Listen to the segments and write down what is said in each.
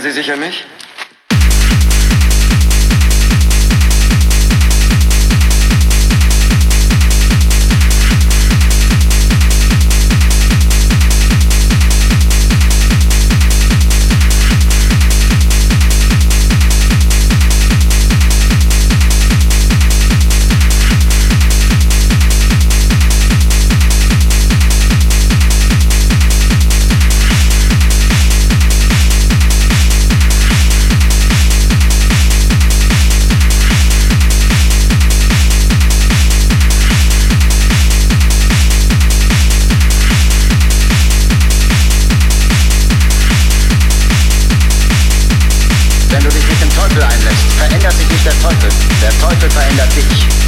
Erinnern Sie sich an mich? Staffel verändert sich.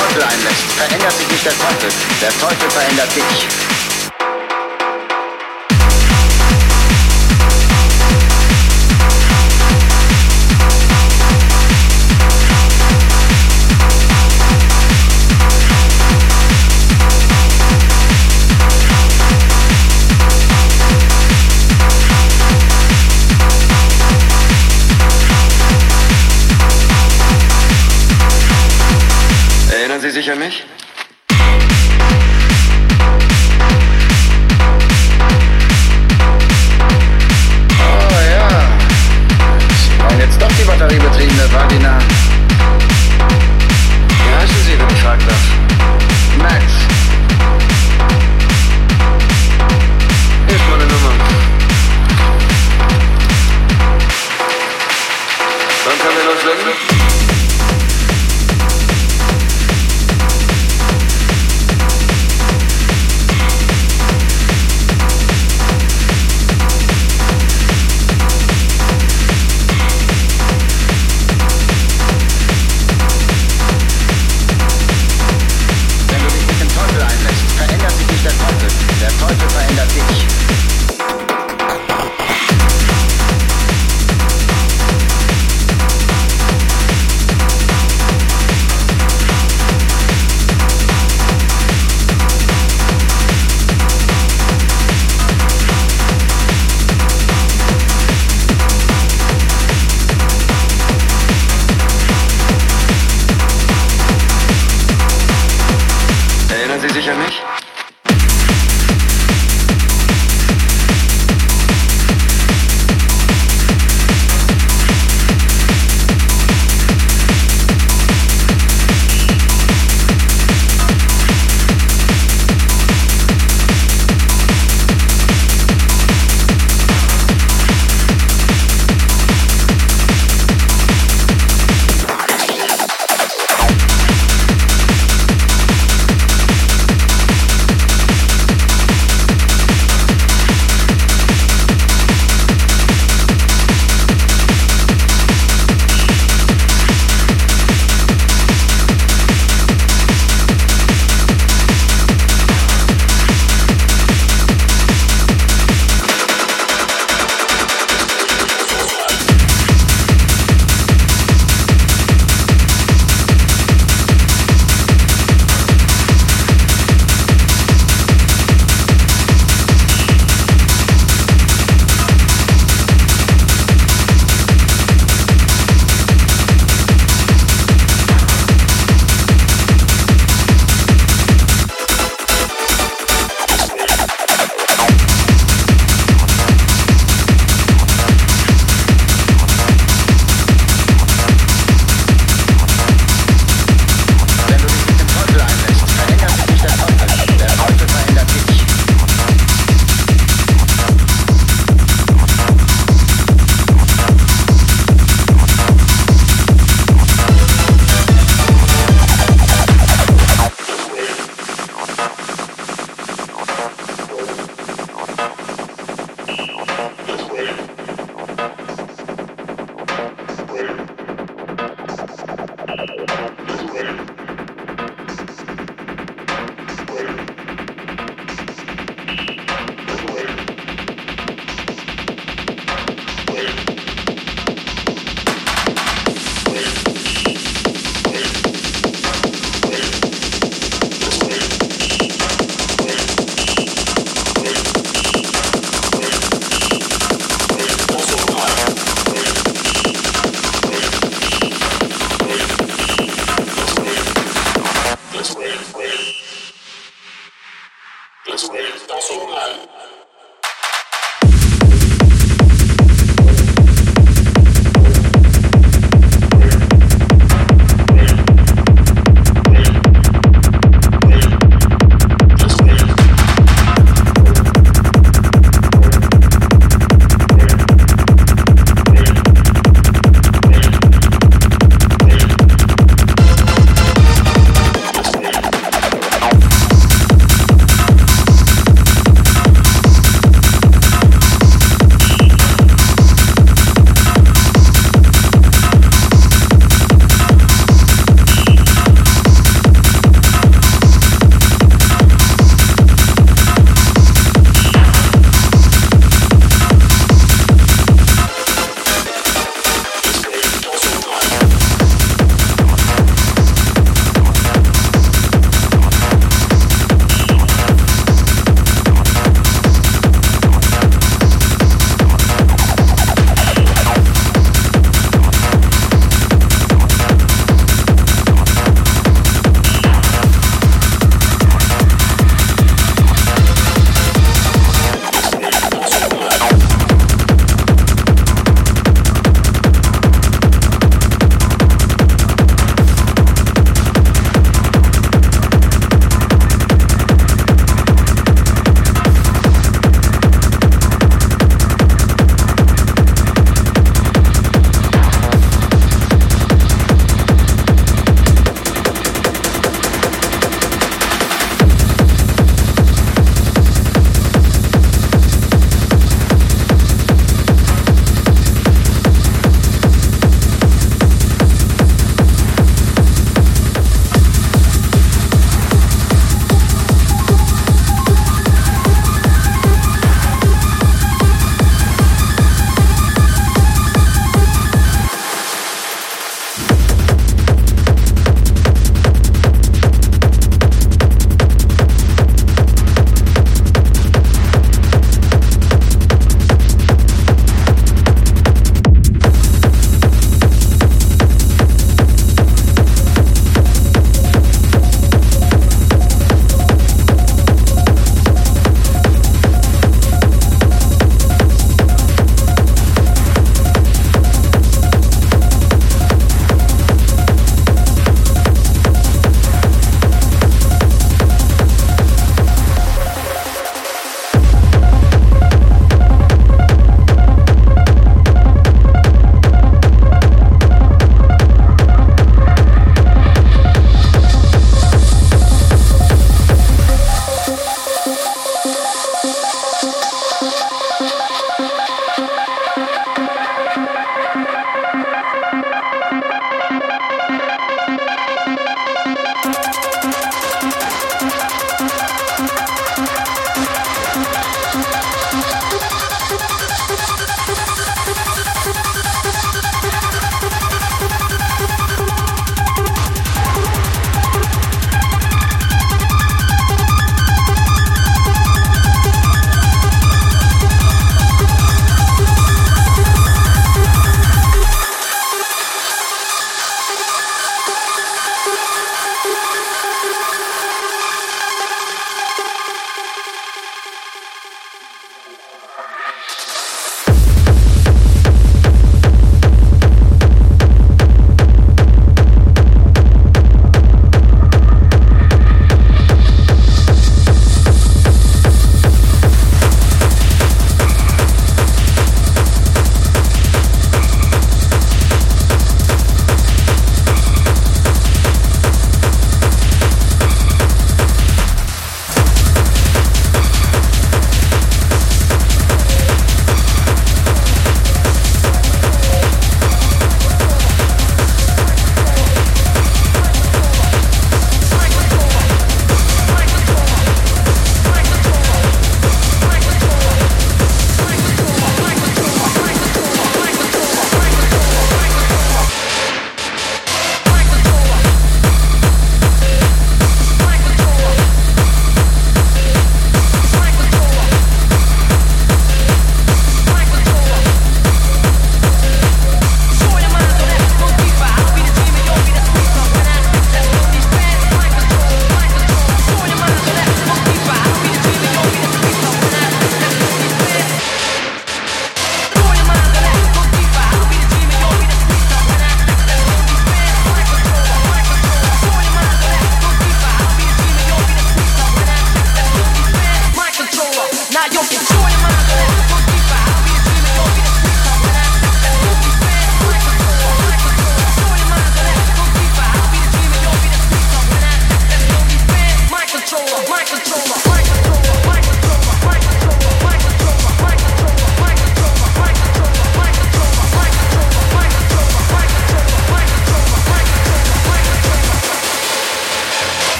Teufel einlässt, verändert sich nicht der Teufel, der Teufel verändert dich.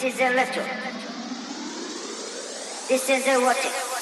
This is electro. This is erotic.